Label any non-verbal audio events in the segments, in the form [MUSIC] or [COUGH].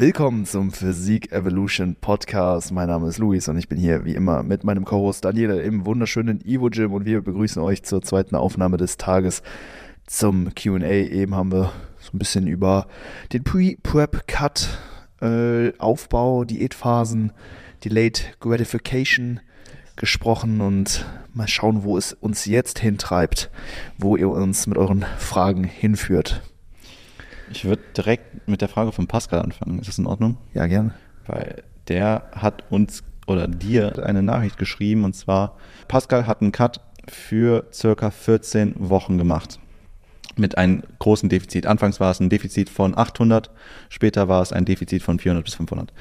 Willkommen zum Physik Evolution Podcast. Mein Name ist Luis und ich bin hier wie immer mit meinem Co-Host Daniele im wunderschönen Evo Gym und wir begrüßen euch zur zweiten Aufnahme des Tages zum QA. Eben haben wir so ein bisschen über den Pre-Prep-Cut, äh, Aufbau, Diätphasen, Delayed Gratification gesprochen und mal schauen, wo es uns jetzt hintreibt, wo ihr uns mit euren Fragen hinführt. Ich würde direkt mit der Frage von Pascal anfangen. Ist das in Ordnung? Ja, gerne. Weil der hat uns oder dir eine Nachricht geschrieben und zwar, Pascal hat einen Cut für circa 14 Wochen gemacht mit einem großen Defizit. Anfangs war es ein Defizit von 800, später war es ein Defizit von 400 bis 500.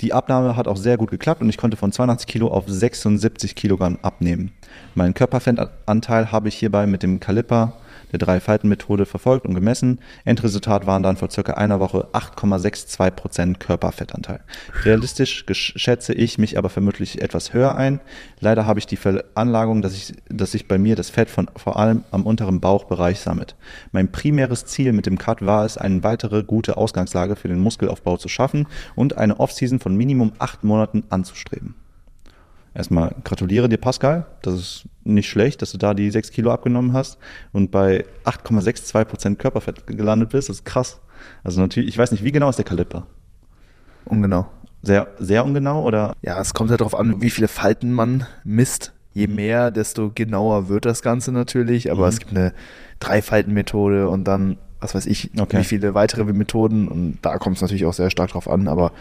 Die Abnahme hat auch sehr gut geklappt und ich konnte von 82 Kilo auf 76 Kilogramm abnehmen. Meinen Körperfettanteil habe ich hierbei mit dem Kaliper der Drei-Falten-Methode verfolgt und gemessen. Endresultat waren dann vor circa einer Woche 8,62% Körperfettanteil. Realistisch schätze ich mich aber vermutlich etwas höher ein. Leider habe ich die Veranlagung, dass, ich, dass sich bei mir das Fett von, vor allem am unteren Bauchbereich sammelt. Mein primäres Ziel mit dem Cut war es, eine weitere gute Ausgangslage für den Muskelaufbau zu schaffen und eine Offseason von Minimum acht Monaten anzustreben. Erstmal gratuliere dir, Pascal. Das ist nicht schlecht, dass du da die 6 Kilo abgenommen hast und bei 8,62% Körperfett gelandet bist. Das ist krass. Also natürlich, ich weiß nicht, wie genau ist der Kaliper? Ungenau. Sehr, sehr ungenau oder? Ja, es kommt ja darauf an, wie viele Falten man misst. Je mhm. mehr, desto genauer wird das Ganze natürlich. Aber mhm. es gibt eine Dreifaltenmethode und dann, was weiß ich, okay. wie viele weitere Methoden. Und da kommt es natürlich auch sehr stark drauf an. Aber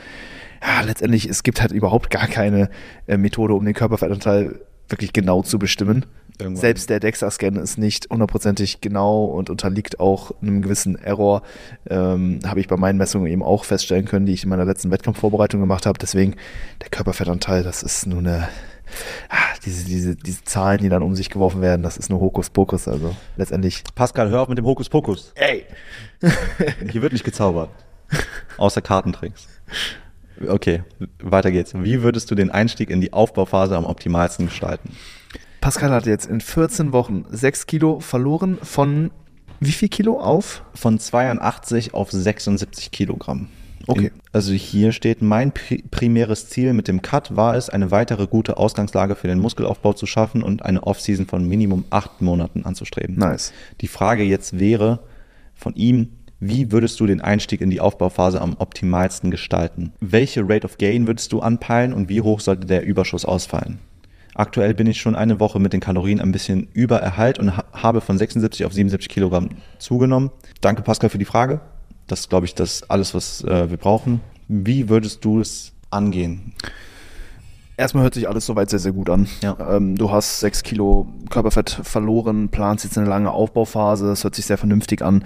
ja, letztendlich, es gibt halt überhaupt gar keine äh, Methode, um den Körperfettanteil wirklich genau zu bestimmen. Irgendwann. Selbst der DEXA-Scan ist nicht hundertprozentig genau und unterliegt auch einem gewissen Error. Ähm, habe ich bei meinen Messungen eben auch feststellen können, die ich in meiner letzten Wettkampfvorbereitung gemacht habe. Deswegen der Körperfettanteil, das ist nur eine, ah, diese, diese, diese Zahlen, die dann um sich geworfen werden, das ist nur Hokuspokus. Also letztendlich. Pascal, hör auf mit dem Hokuspokus. Ey! Hier wird nicht gezaubert. Außer Kartentricks. Okay, weiter geht's. Wie würdest du den Einstieg in die Aufbauphase am optimalsten gestalten? Pascal hat jetzt in 14 Wochen 6 Kilo verloren von wie viel Kilo auf? Von 82 auf 76 Kilogramm. Okay. Also hier steht, mein primäres Ziel mit dem Cut war es, eine weitere gute Ausgangslage für den Muskelaufbau zu schaffen und eine Offseason von Minimum acht Monaten anzustreben. Nice. Die Frage jetzt wäre von ihm, wie würdest du den Einstieg in die Aufbauphase am optimalsten gestalten? Welche Rate of Gain würdest du anpeilen und wie hoch sollte der Überschuss ausfallen? Aktuell bin ich schon eine Woche mit den Kalorien ein bisschen über Erhalt und habe von 76 auf 77 Kilogramm zugenommen. Danke Pascal für die Frage. Das ist, glaube ich, das alles, was äh, wir brauchen. Wie würdest du es angehen? Erstmal hört sich alles soweit sehr, sehr gut an. Ja. Ähm, du hast sechs Kilo Körperfett verloren, planst jetzt eine lange Aufbauphase, das hört sich sehr vernünftig an.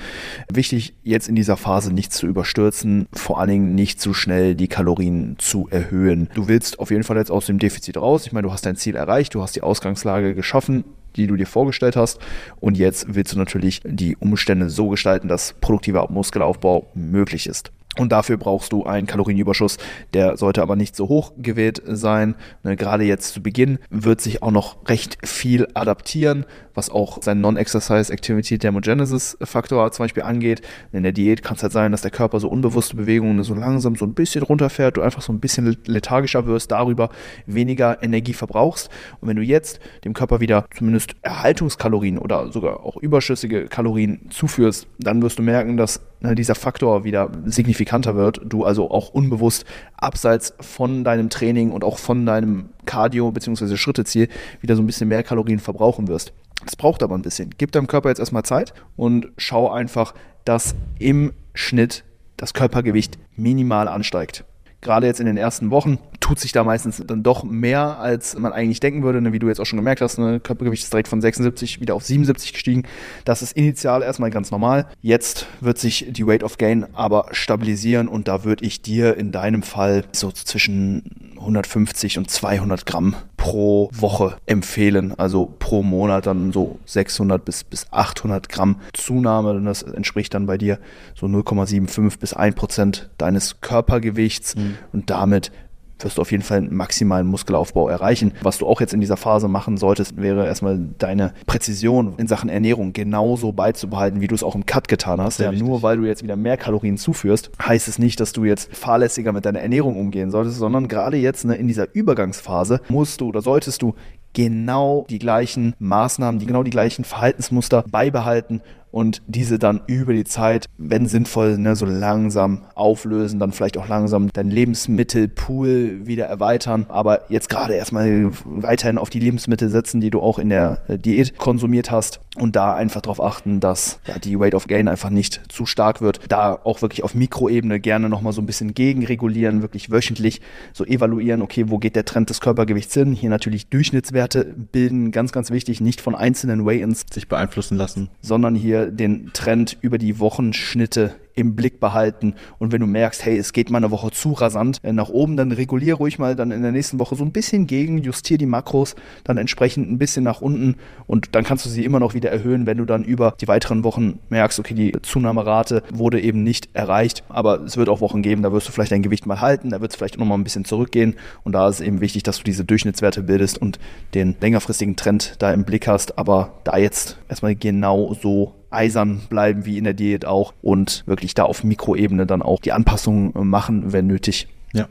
Wichtig, jetzt in dieser Phase nicht zu überstürzen, vor allen Dingen nicht zu schnell die Kalorien zu erhöhen. Du willst auf jeden Fall jetzt aus dem Defizit raus. Ich meine, du hast dein Ziel erreicht, du hast die Ausgangslage geschaffen die du dir vorgestellt hast. Und jetzt willst du natürlich die Umstände so gestalten, dass produktiver Muskelaufbau möglich ist. Und dafür brauchst du einen Kalorienüberschuss, der sollte aber nicht so hoch gewählt sein. Ne, gerade jetzt zu Beginn wird sich auch noch recht viel adaptieren, was auch seinen Non-Exercise Activity Thermogenesis Faktor zum Beispiel angeht. In der Diät kann es halt sein, dass der Körper so unbewusste Bewegungen so langsam so ein bisschen runterfährt, du einfach so ein bisschen lethargischer wirst, darüber weniger Energie verbrauchst. Und wenn du jetzt dem Körper wieder zumindest Erhaltungskalorien oder sogar auch überschüssige Kalorien zuführst, dann wirst du merken, dass dieser Faktor wieder signifikanter wird, du also auch unbewusst abseits von deinem Training und auch von deinem Cardio- bzw. Schritteziel wieder so ein bisschen mehr Kalorien verbrauchen wirst. Das braucht aber ein bisschen. Gib deinem Körper jetzt erstmal Zeit und schau einfach, dass im Schnitt das Körpergewicht minimal ansteigt gerade jetzt in den ersten Wochen tut sich da meistens dann doch mehr, als man eigentlich denken würde. Ne? Wie du jetzt auch schon gemerkt hast, ne? Körpergewicht ist direkt von 76 wieder auf 77 gestiegen. Das ist initial erstmal ganz normal. Jetzt wird sich die Rate of Gain aber stabilisieren und da würde ich dir in deinem Fall so zwischen 150 und 200 Gramm pro Woche empfehlen. Also pro Monat dann so 600 bis, bis 800 Gramm Zunahme. Und das entspricht dann bei dir so 0,75 bis 1 Prozent deines Körpergewichts. Mhm. Und damit wirst du auf jeden Fall einen maximalen Muskelaufbau erreichen. Was du auch jetzt in dieser Phase machen solltest, wäre erstmal deine Präzision in Sachen Ernährung genauso beizubehalten, wie du es auch im Cut getan hast. Ja, nur weil du jetzt wieder mehr Kalorien zuführst, heißt es nicht, dass du jetzt fahrlässiger mit deiner Ernährung umgehen solltest, sondern gerade jetzt ne, in dieser Übergangsphase musst du oder solltest du genau die gleichen Maßnahmen, die genau die gleichen Verhaltensmuster beibehalten und diese dann über die Zeit, wenn sinnvoll, ne, so langsam auflösen, dann vielleicht auch langsam dein Lebensmittelpool wieder erweitern, aber jetzt gerade erstmal weiterhin auf die Lebensmittel setzen, die du auch in der äh, Diät konsumiert hast und da einfach darauf achten, dass ja, die Weight of Gain einfach nicht zu stark wird. Da auch wirklich auf Mikroebene gerne nochmal so ein bisschen gegenregulieren, wirklich wöchentlich so evaluieren, okay, wo geht der Trend des Körpergewichts hin? Hier natürlich Durchschnittswerte bilden, ganz, ganz wichtig, nicht von einzelnen Weigh-ins sich beeinflussen lassen, sondern hier den Trend über die Wochenschnitte im Blick behalten. Und wenn du merkst, hey, es geht mal eine Woche zu rasant äh, nach oben, dann regulier ruhig mal dann in der nächsten Woche so ein bisschen gegen, justier die Makros dann entsprechend ein bisschen nach unten und dann kannst du sie immer noch wieder erhöhen, wenn du dann über die weiteren Wochen merkst, okay, die Zunahmerate wurde eben nicht erreicht, aber es wird auch Wochen geben, da wirst du vielleicht dein Gewicht mal halten, da wird es vielleicht auch noch mal ein bisschen zurückgehen. Und da ist eben wichtig, dass du diese Durchschnittswerte bildest und den längerfristigen Trend da im Blick hast, aber da jetzt erstmal genau so eisern bleiben wie in der Diät auch und wirklich da auf Mikroebene dann auch die Anpassungen machen, wenn nötig. Ja,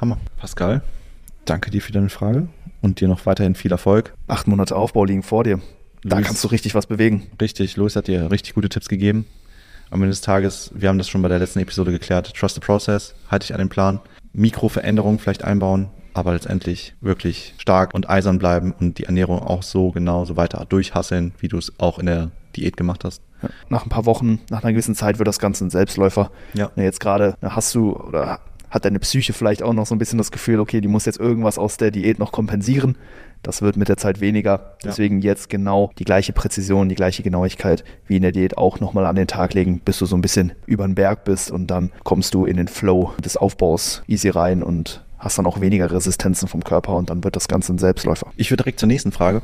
Hammer. Pascal, danke dir für deine Frage und dir noch weiterhin viel Erfolg. Acht Monate Aufbau liegen vor dir. Da Luis, kannst du richtig was bewegen. Richtig, Luis hat dir richtig gute Tipps gegeben. Am Ende des Tages, wir haben das schon bei der letzten Episode geklärt, Trust the Process, halte ich an den Plan. Mikroveränderungen vielleicht einbauen, aber letztendlich wirklich stark und eisern bleiben und die Ernährung auch so genau so weiter durchhasseln, wie du es auch in der Diät gemacht hast. Ja. Nach ein paar Wochen, nach einer gewissen Zeit wird das Ganze ein Selbstläufer. Ja. Jetzt gerade hast du oder hat deine Psyche vielleicht auch noch so ein bisschen das Gefühl, okay, die muss jetzt irgendwas aus der Diät noch kompensieren. Das wird mit der Zeit weniger. Deswegen ja. jetzt genau die gleiche Präzision, die gleiche Genauigkeit wie in der Diät auch nochmal an den Tag legen, bis du so ein bisschen über den Berg bist und dann kommst du in den Flow des Aufbaus easy rein und hast dann auch weniger Resistenzen vom Körper und dann wird das Ganze ein Selbstläufer. Ich würde direkt zur nächsten Frage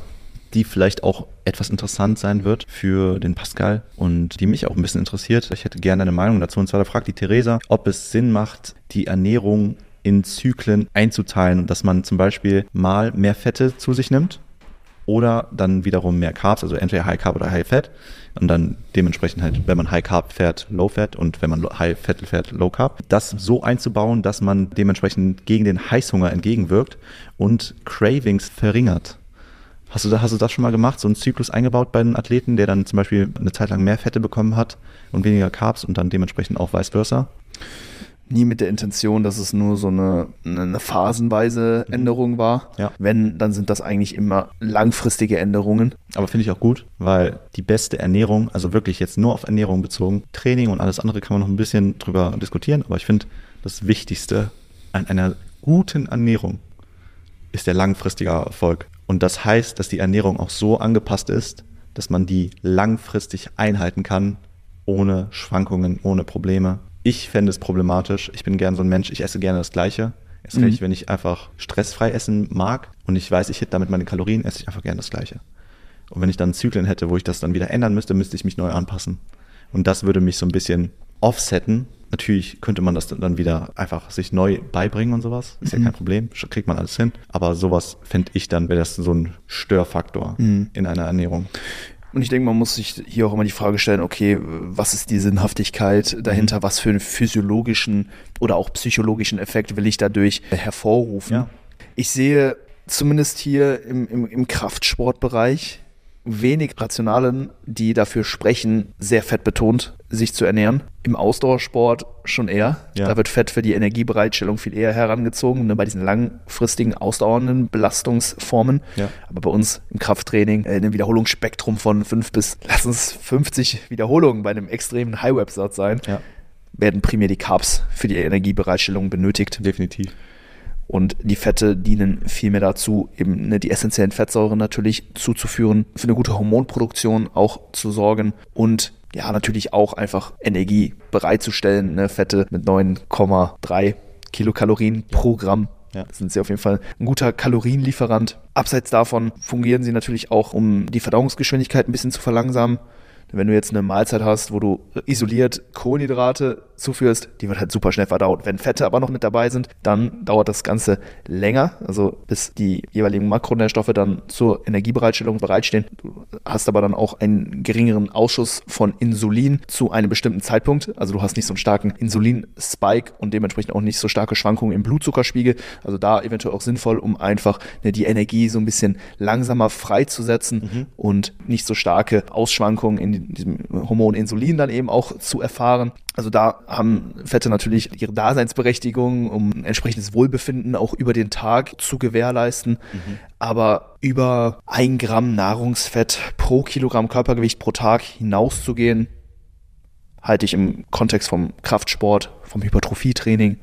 die vielleicht auch etwas interessant sein wird für den Pascal und die mich auch ein bisschen interessiert. Ich hätte gerne eine Meinung dazu. Und zwar da fragt die Theresa, ob es Sinn macht, die Ernährung in Zyklen einzuteilen, dass man zum Beispiel mal mehr Fette zu sich nimmt oder dann wiederum mehr Carbs, also entweder High Carb oder High Fat und dann dementsprechend halt, wenn man High Carb fährt, Low Fat und wenn man High Fat fährt, Low Carb, das so einzubauen, dass man dementsprechend gegen den Heißhunger entgegenwirkt und Cravings verringert. Hast du, hast du das schon mal gemacht, so einen Zyklus eingebaut bei einem Athleten, der dann zum Beispiel eine Zeit lang mehr Fette bekommen hat und weniger Carbs und dann dementsprechend auch vice versa? Nie mit der Intention, dass es nur so eine, eine phasenweise mhm. Änderung war. Ja. Wenn, dann sind das eigentlich immer langfristige Änderungen. Aber finde ich auch gut, weil die beste Ernährung, also wirklich jetzt nur auf Ernährung bezogen, Training und alles andere kann man noch ein bisschen drüber diskutieren, aber ich finde, das Wichtigste an einer guten Ernährung ist der langfristige Erfolg. Und das heißt, dass die Ernährung auch so angepasst ist, dass man die langfristig einhalten kann, ohne Schwankungen, ohne Probleme. Ich fände es problematisch. Ich bin gern so ein Mensch, ich esse gerne das Gleiche. Erst recht, mhm. wenn ich einfach stressfrei essen mag und ich weiß, ich hätte damit meine Kalorien, esse ich einfach gerne das Gleiche. Und wenn ich dann Zyklen hätte, wo ich das dann wieder ändern müsste, müsste ich mich neu anpassen. Und das würde mich so ein bisschen offsetten Natürlich könnte man das dann wieder einfach sich neu beibringen und sowas. Ist mhm. ja kein Problem, kriegt man alles hin. Aber sowas fände ich dann, wäre das so ein Störfaktor mhm. in einer Ernährung. Und ich denke, man muss sich hier auch immer die Frage stellen, okay, was ist die Sinnhaftigkeit dahinter? Mhm. Was für einen physiologischen oder auch psychologischen Effekt will ich dadurch hervorrufen? Ja. Ich sehe zumindest hier im, im, im Kraftsportbereich wenig Rationalen, die dafür sprechen, sehr fettbetont sich zu ernähren. Im Ausdauersport schon eher. Ja. Da wird Fett für die Energiebereitstellung viel eher herangezogen, ne, bei diesen langfristigen, ausdauernden Belastungsformen. Ja. Aber bei uns im Krafttraining, äh, in einem Wiederholungsspektrum von 5 bis, lass uns 50 Wiederholungen bei einem extremen High-Web-Satz sein, ja. werden primär die Carbs für die Energiebereitstellung benötigt. Definitiv. Und die Fette dienen vielmehr dazu, eben ne, die essentiellen Fettsäuren natürlich zuzuführen, für eine gute Hormonproduktion auch zu sorgen und ja, natürlich auch einfach Energie bereitzustellen. Ne? Fette mit 9,3 Kilokalorien pro Gramm. Ja. Sind sie auf jeden Fall ein guter Kalorienlieferant. Abseits davon fungieren sie natürlich auch, um die Verdauungsgeschwindigkeit ein bisschen zu verlangsamen. Wenn du jetzt eine Mahlzeit hast, wo du isoliert Kohlenhydrate zuführst, die wird halt super schnell verdaut. Wenn Fette aber noch mit dabei sind, dann dauert das Ganze länger, also bis die jeweiligen Makronährstoffe dann zur Energiebereitstellung bereitstehen. Du hast aber dann auch einen geringeren Ausschuss von Insulin zu einem bestimmten Zeitpunkt. Also du hast nicht so einen starken Insulin-Spike und dementsprechend auch nicht so starke Schwankungen im Blutzuckerspiegel. Also da eventuell auch sinnvoll, um einfach ne, die Energie so ein bisschen langsamer freizusetzen mhm. und nicht so starke Ausschwankungen in diesem Hormon Insulin dann eben auch zu erfahren. Also da haben Fette natürlich ihre Daseinsberechtigung, um entsprechendes Wohlbefinden auch über den Tag zu gewährleisten. Mhm. Aber über ein Gramm Nahrungsfett pro Kilogramm Körpergewicht pro Tag hinauszugehen, halte ich im Kontext vom Kraftsport, vom Hypertrophietraining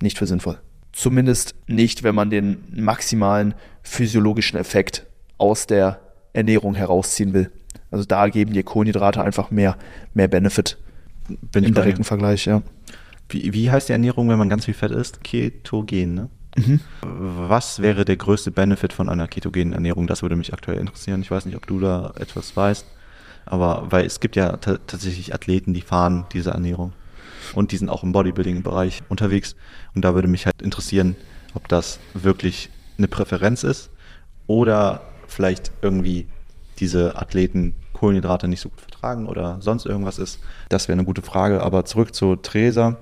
nicht für sinnvoll. Zumindest nicht, wenn man den maximalen physiologischen Effekt aus der Ernährung herausziehen will. Also da geben dir Kohlenhydrate einfach mehr, mehr Benefit Bin im direkten Vergleich, ja. Wie, wie heißt die Ernährung, wenn man ganz viel Fett isst? Ketogen, ne? Mhm. Was wäre der größte Benefit von einer ketogenen Ernährung? Das würde mich aktuell interessieren. Ich weiß nicht, ob du da etwas weißt. Aber weil es gibt ja tatsächlich Athleten, die fahren diese Ernährung. Und die sind auch im Bodybuilding-Bereich unterwegs. Und da würde mich halt interessieren, ob das wirklich eine Präferenz ist oder vielleicht irgendwie diese Athleten Kohlenhydrate nicht so gut vertragen oder sonst irgendwas ist. Das wäre eine gute Frage. Aber zurück zu Theresa.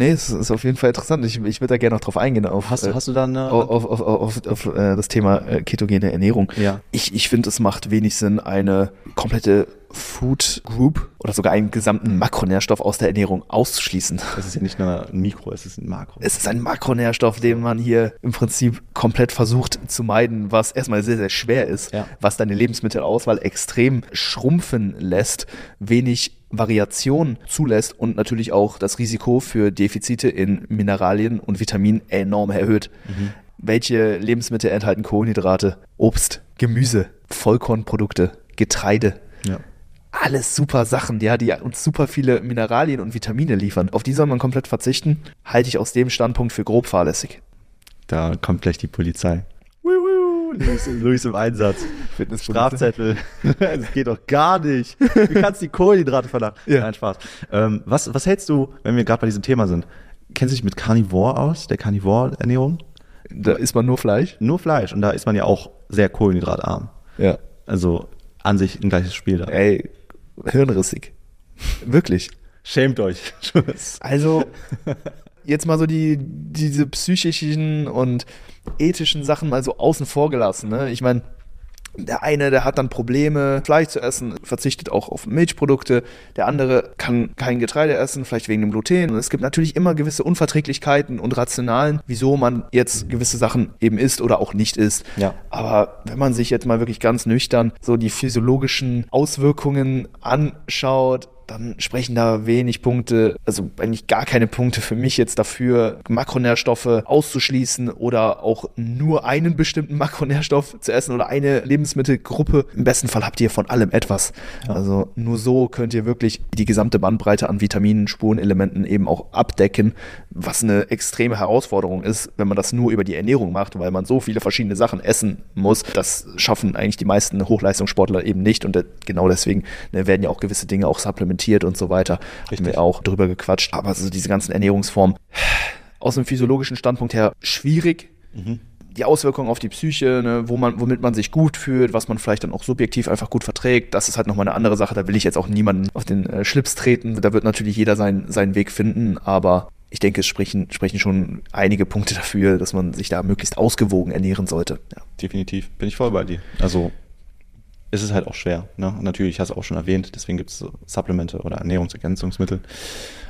Nee, es ist auf jeden Fall interessant. Ich, ich würde da gerne noch drauf eingehen. Auf, hast, äh, hast du dann auf, auf, auf, auf, äh, das Thema äh, ketogene Ernährung? Ja. Ich, ich finde, es macht wenig Sinn, eine komplette Food Group oder sogar einen gesamten Makronährstoff aus der Ernährung auszuschließen. Es ist ja nicht nur ein Mikro, es ist ein Makro. Es ist ein Makronährstoff, den man hier im Prinzip komplett versucht zu meiden, was erstmal sehr, sehr schwer ist, ja. was deine Lebensmittelauswahl extrem schrumpfen lässt, wenig Variation zulässt und natürlich auch das Risiko für Defizite in Mineralien und Vitaminen enorm erhöht. Mhm. Welche Lebensmittel enthalten Kohlenhydrate? Obst, Gemüse, Vollkornprodukte, Getreide. Ja alles super Sachen, ja, die uns super viele Mineralien und Vitamine liefern. Auf die soll man komplett verzichten, halte ich aus dem Standpunkt für grob fahrlässig. Da kommt gleich die Polizei. Luis, Luis im Einsatz. Strafzettel. [LAUGHS] das geht doch gar nicht. Du kannst die Kohlenhydrate verlangen. Ja. Nein, Spaß. Ähm, was, was hältst du, wenn wir gerade bei diesem Thema sind? Kennst du dich mit Carnivore aus, der Carnivore-Ernährung? Da isst man nur Fleisch? Nur Fleisch. Und da ist man ja auch sehr kohlenhydratarm. Ja. Also an sich ein gleiches Spiel da. Ey, hirnrissig. Wirklich. Schämt euch. [LAUGHS] also, jetzt mal so die, diese psychischen und ethischen Sachen mal so außen vor gelassen. Ne? Ich meine, der eine, der hat dann Probleme, Fleisch zu essen, verzichtet auch auf Milchprodukte. Der andere kann kein Getreide essen, vielleicht wegen dem Gluten. Und es gibt natürlich immer gewisse Unverträglichkeiten und Rationalen, wieso man jetzt gewisse Sachen eben isst oder auch nicht isst. Ja. Aber wenn man sich jetzt mal wirklich ganz nüchtern so die physiologischen Auswirkungen anschaut, dann sprechen da wenig Punkte, also eigentlich gar keine Punkte für mich jetzt dafür, Makronährstoffe auszuschließen oder auch nur einen bestimmten Makronährstoff zu essen oder eine Lebensmittelgruppe. Im besten Fall habt ihr von allem etwas. Ja. Also nur so könnt ihr wirklich die gesamte Bandbreite an Vitaminen, Spurenelementen eben auch abdecken, was eine extreme Herausforderung ist, wenn man das nur über die Ernährung macht, weil man so viele verschiedene Sachen essen muss. Das schaffen eigentlich die meisten Hochleistungssportler eben nicht und genau deswegen ne, werden ja auch gewisse Dinge auch supplementiert supplementiert und so weiter. Richtig. Haben wir auch drüber gequatscht. Aber also diese ganzen Ernährungsformen aus dem physiologischen Standpunkt her schwierig. Mhm die Auswirkungen auf die Psyche, ne, wo man, womit man sich gut fühlt, was man vielleicht dann auch subjektiv einfach gut verträgt, das ist halt nochmal eine andere Sache. Da will ich jetzt auch niemanden auf den äh, Schlips treten. Da wird natürlich jeder sein, seinen Weg finden, aber ich denke, es sprechen, sprechen schon einige Punkte dafür, dass man sich da möglichst ausgewogen ernähren sollte. Ja. Definitiv, bin ich voll bei dir. Also ist es halt auch schwer. Ne? natürlich, hast du auch schon erwähnt, deswegen gibt es Supplemente oder Ernährungsergänzungsmittel.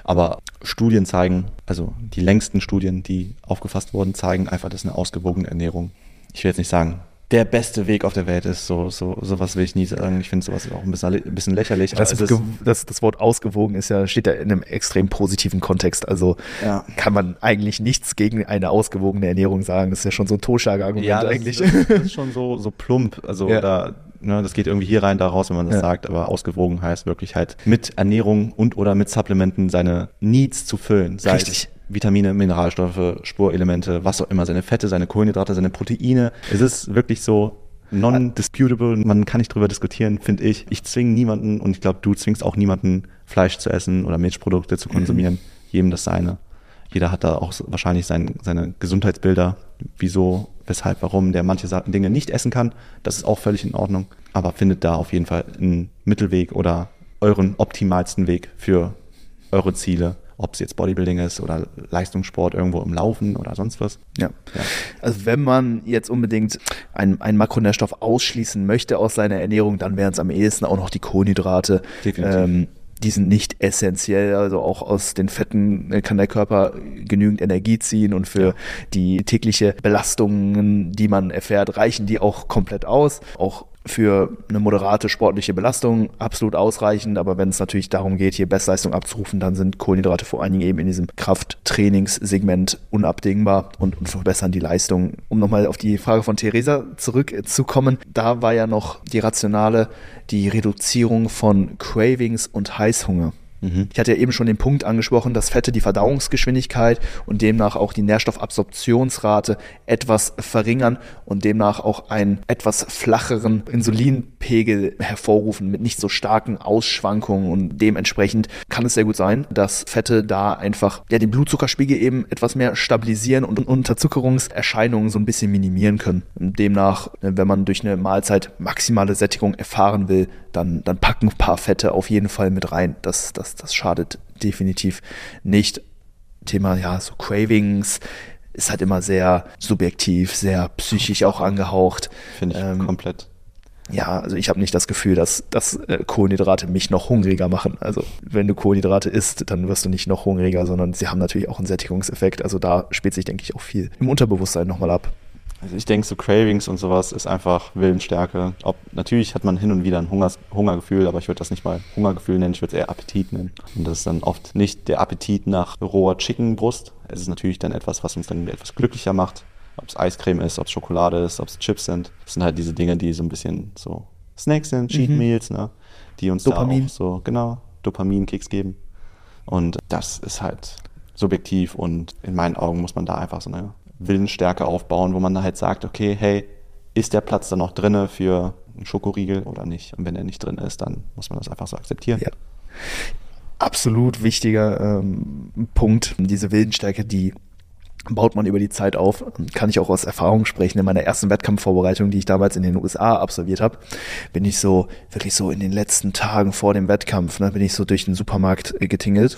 Aber Studien zeigen, also die längsten Studien, die aufgefasst wurden, zeigen einfach, dass eine ausgewogene Ernährung, ich will jetzt nicht sagen, der beste Weg auf der Welt ist. So, so, sowas will ich nie sagen. Ich finde sowas auch ein bisschen, ein bisschen lächerlich. Das, das, das, Wort ausgewogen ist ja, steht ja in einem extrem positiven Kontext. Also ja. kann man eigentlich nichts gegen eine ausgewogene Ernährung sagen. Das ist ja schon so ein Totschlagargument ja, eigentlich. Das, das ist [LAUGHS] schon so, so plump. Also ja. da ne, das geht irgendwie hier rein, da raus, wenn man das ja. sagt, aber ausgewogen heißt wirklich halt mit Ernährung und oder mit Supplementen seine Needs zu füllen. Sei Richtig. Vitamine, Mineralstoffe, Spurelemente, was auch immer, seine Fette, seine Kohlenhydrate, seine Proteine. Es ist wirklich so, non-disputable. Man kann nicht drüber diskutieren, finde ich. Ich zwinge niemanden und ich glaube, du zwingst auch niemanden, Fleisch zu essen oder Milchprodukte zu konsumieren. Mhm. Jedem das seine. Jeder hat da auch wahrscheinlich sein, seine Gesundheitsbilder, wieso, weshalb, warum der manche Dinge nicht essen kann. Das ist auch völlig in Ordnung. Aber findet da auf jeden Fall einen Mittelweg oder euren optimalsten Weg für eure Ziele ob es jetzt Bodybuilding ist oder Leistungssport irgendwo im Laufen oder sonst was. Ja. ja. Also wenn man jetzt unbedingt einen, einen Makronährstoff ausschließen möchte aus seiner Ernährung, dann wären es am ehesten auch noch die Kohlenhydrate. Definitiv. Ähm, die sind nicht essentiell, also auch aus den Fetten kann der Körper genügend Energie ziehen und für die tägliche Belastungen, die man erfährt, reichen die auch komplett aus. Auch für eine moderate sportliche Belastung absolut ausreichend, aber wenn es natürlich darum geht, hier Bestleistung abzurufen, dann sind Kohlenhydrate vor allen Dingen eben in diesem Krafttrainingssegment unabdingbar und, verbessern die Leistung. Um nochmal auf die Frage von Theresa zurückzukommen, da war ja noch die rationale, die Reduzierung von Cravings und Heißhunger. Mhm. Ich hatte ja eben schon den Punkt angesprochen, dass Fette die Verdauungsgeschwindigkeit und demnach auch die Nährstoffabsorptionsrate etwas verringern und demnach auch einen etwas flacheren Insulinpegel hervorrufen mit nicht so starken Ausschwankungen und dementsprechend kann es sehr gut sein, dass Fette da einfach ja, den Blutzuckerspiegel eben etwas mehr stabilisieren und Unterzuckerungserscheinungen so ein bisschen minimieren können. Demnach, wenn man durch eine Mahlzeit maximale Sättigung erfahren will, dann, dann packen ein paar Fette auf jeden Fall mit rein. Das, das, das schadet definitiv nicht. Thema, ja, so Cravings ist halt immer sehr subjektiv, sehr psychisch auch angehaucht. Finde ich ähm, komplett. Ja, also ich habe nicht das Gefühl, dass, dass äh, Kohlenhydrate mich noch hungriger machen. Also wenn du Kohlenhydrate isst, dann wirst du nicht noch hungriger, sondern sie haben natürlich auch einen Sättigungseffekt. Also da spielt sich, denke ich, auch viel im Unterbewusstsein nochmal ab. Also ich denke, so Cravings und sowas ist einfach Willensstärke. Ob, natürlich hat man hin und wieder ein Hungers, Hungergefühl, aber ich würde das nicht mal Hungergefühl nennen, ich würde es eher Appetit nennen. Und das ist dann oft nicht der Appetit nach roher Chickenbrust. Es ist natürlich dann etwas, was uns dann etwas glücklicher macht. Ob es Eiscreme ist, ob es Schokolade ist, ob es Chips sind. Das sind halt diese Dinge, die so ein bisschen so Snacks sind, Cheat mhm. Meals, ne? die uns Dopamin. da auch so, genau, Dopamin-Kicks geben. Und das ist halt subjektiv und in meinen Augen muss man da einfach so eine Willensstärke aufbauen, wo man halt sagt, okay, hey, ist der Platz dann noch drinne für einen Schokoriegel oder nicht? Und wenn er nicht drin ist, dann muss man das einfach so akzeptieren. Ja. Absolut wichtiger ähm, Punkt. Diese Willensstärke, die baut man über die Zeit auf. Kann ich auch aus Erfahrung sprechen. In meiner ersten Wettkampfvorbereitung, die ich damals in den USA absolviert habe, bin ich so wirklich so in den letzten Tagen vor dem Wettkampf, ne, bin ich so durch den Supermarkt getingelt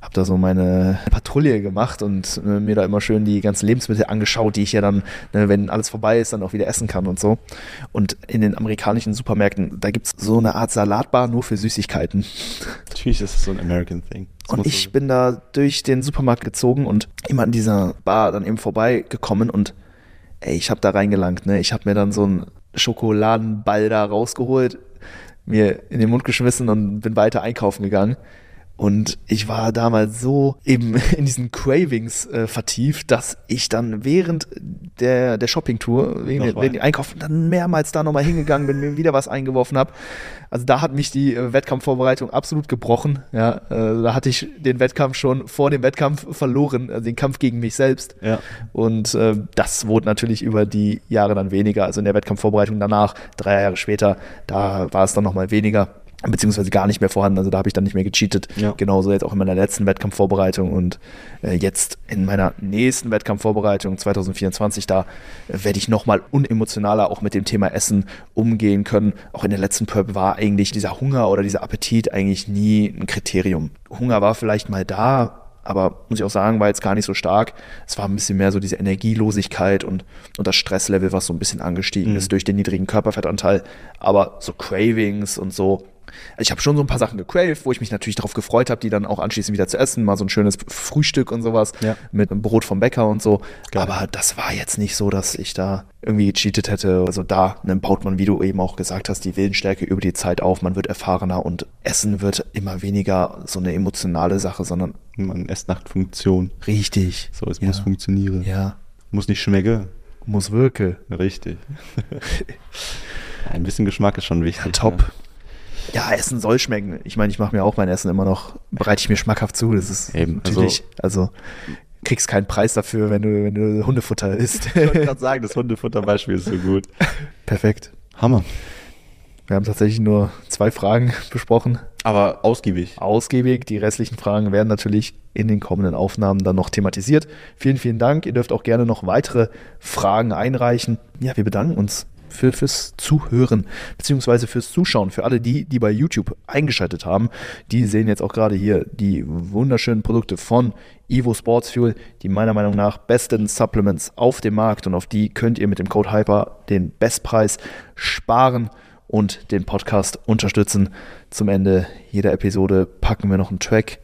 habe da so meine Patrouille gemacht und äh, mir da immer schön die ganzen Lebensmittel angeschaut, die ich ja dann, ne, wenn alles vorbei ist, dann auch wieder essen kann und so. Und in den amerikanischen Supermärkten, da gibt es so eine Art Salatbar nur für Süßigkeiten. [LAUGHS] Natürlich ist es so ein American Thing. Das und ich so bin da durch den Supermarkt gezogen und immer an dieser Bar dann eben vorbeigekommen und ey, ich habe da reingelangt, ne? Ich habe mir dann so einen Schokoladenball da rausgeholt, mir in den Mund geschmissen und bin weiter einkaufen gegangen. Und ich war damals so eben [LAUGHS] in diesen Cravings äh, vertieft, dass ich dann während der, der Shopping-Tour, wegen, wegen dem Einkauf, dann mehrmals da nochmal hingegangen bin, mir wieder was eingeworfen habe. Also da hat mich die äh, Wettkampfvorbereitung absolut gebrochen. Ja, äh, da hatte ich den Wettkampf schon vor dem Wettkampf verloren, also den Kampf gegen mich selbst. Ja. Und äh, das wurde natürlich über die Jahre dann weniger. Also in der Wettkampfvorbereitung danach, drei Jahre später, da war es dann nochmal weniger beziehungsweise gar nicht mehr vorhanden. Also da habe ich dann nicht mehr gecheatet. Ja. Genauso jetzt auch in meiner letzten Wettkampfvorbereitung und äh, jetzt in meiner nächsten Wettkampfvorbereitung 2024, da äh, werde ich nochmal unemotionaler auch mit dem Thema Essen umgehen können. Auch in der letzten Prep war eigentlich dieser Hunger oder dieser Appetit eigentlich nie ein Kriterium. Hunger war vielleicht mal da, aber muss ich auch sagen, war jetzt gar nicht so stark. Es war ein bisschen mehr so diese Energielosigkeit und, und das Stresslevel, was so ein bisschen angestiegen mhm. ist durch den niedrigen Körperfettanteil. Aber so Cravings und so, ich habe schon so ein paar Sachen gecraved, wo ich mich natürlich darauf gefreut habe, die dann auch anschließend wieder zu essen. Mal so ein schönes Frühstück und sowas ja. mit Brot vom Bäcker und so. Geil. Aber das war jetzt nicht so, dass ich da irgendwie gecheatet hätte. Also da dann ne, baut man, wie du eben auch gesagt hast, die Willensstärke über die Zeit auf. Man wird erfahrener und Essen wird immer weniger so eine emotionale Sache, sondern man esst nach Funktion. Richtig. So, es ja. muss funktionieren. Ja. Muss nicht schmecken. Muss wirken. Richtig. [LAUGHS] Ein bisschen Geschmack ist schon wichtig. Ja, top. Ja. Ja, Essen soll schmecken. Ich meine, ich mache mir auch mein Essen immer noch, bereite ich mir schmackhaft zu. Das ist Eben, natürlich, also, also kriegst keinen Preis dafür, wenn du, wenn du Hundefutter isst. Ich wollte gerade sagen, das Hundefutter-Beispiel ist so gut. Perfekt. Hammer. Wir haben tatsächlich nur zwei Fragen besprochen. Aber ausgiebig. Ausgiebig. Die restlichen Fragen werden natürlich in den kommenden Aufnahmen dann noch thematisiert. Vielen, vielen Dank. Ihr dürft auch gerne noch weitere Fragen einreichen. Ja, wir bedanken uns für, fürs Zuhören, beziehungsweise fürs Zuschauen. Für alle die, die bei YouTube eingeschaltet haben, die sehen jetzt auch gerade hier die wunderschönen Produkte von Evo Sports Fuel, die meiner Meinung nach besten Supplements auf dem Markt und auf die könnt ihr mit dem Code Hyper den Bestpreis sparen und den Podcast unterstützen. Zum Ende jeder Episode packen wir noch einen Track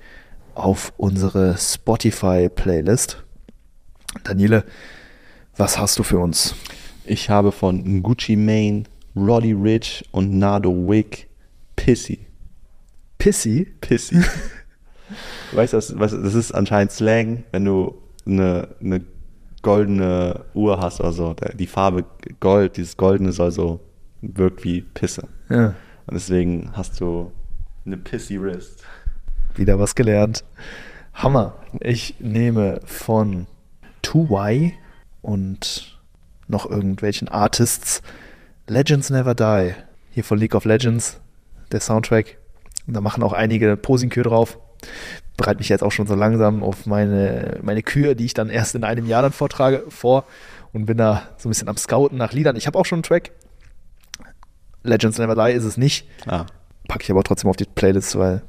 auf unsere Spotify-Playlist. Daniele, was hast du für uns? Ich habe von Gucci Mane, Roddy Rich und Nardo Wick Pissy. Pissy? Pissy. [LAUGHS] weißt du, was, was, das ist anscheinend Slang, wenn du eine, eine goldene Uhr hast oder so. Die Farbe Gold, dieses Goldene soll so wirkt wie Pisse. Ja. Und deswegen hast du eine Pissy Wrist. Wieder was gelernt. Hammer. Ich nehme von 2Y und noch irgendwelchen Artists. Legends Never Die. Hier von League of Legends, der Soundtrack. Und da machen auch einige Posinkür drauf. Bereite mich jetzt auch schon so langsam auf meine, meine Kür, die ich dann erst in einem Jahr dann vortrage, vor und bin da so ein bisschen am Scouten nach Liedern. Ich habe auch schon einen Track. Legends Never Die ist es nicht. Ah. Packe ich aber trotzdem auf die Playlist, weil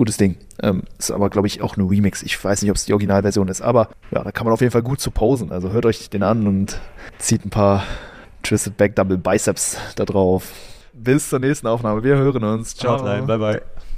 gutes Ding. Ähm, ist aber, glaube ich, auch nur Remix. Ich weiß nicht, ob es die Originalversion ist, aber ja, da kann man auf jeden Fall gut zu posen. Also hört euch den an und zieht ein paar Twisted Back Double Biceps da drauf. Bis zur nächsten Aufnahme. Wir hören uns. Ciao. Bye, bye.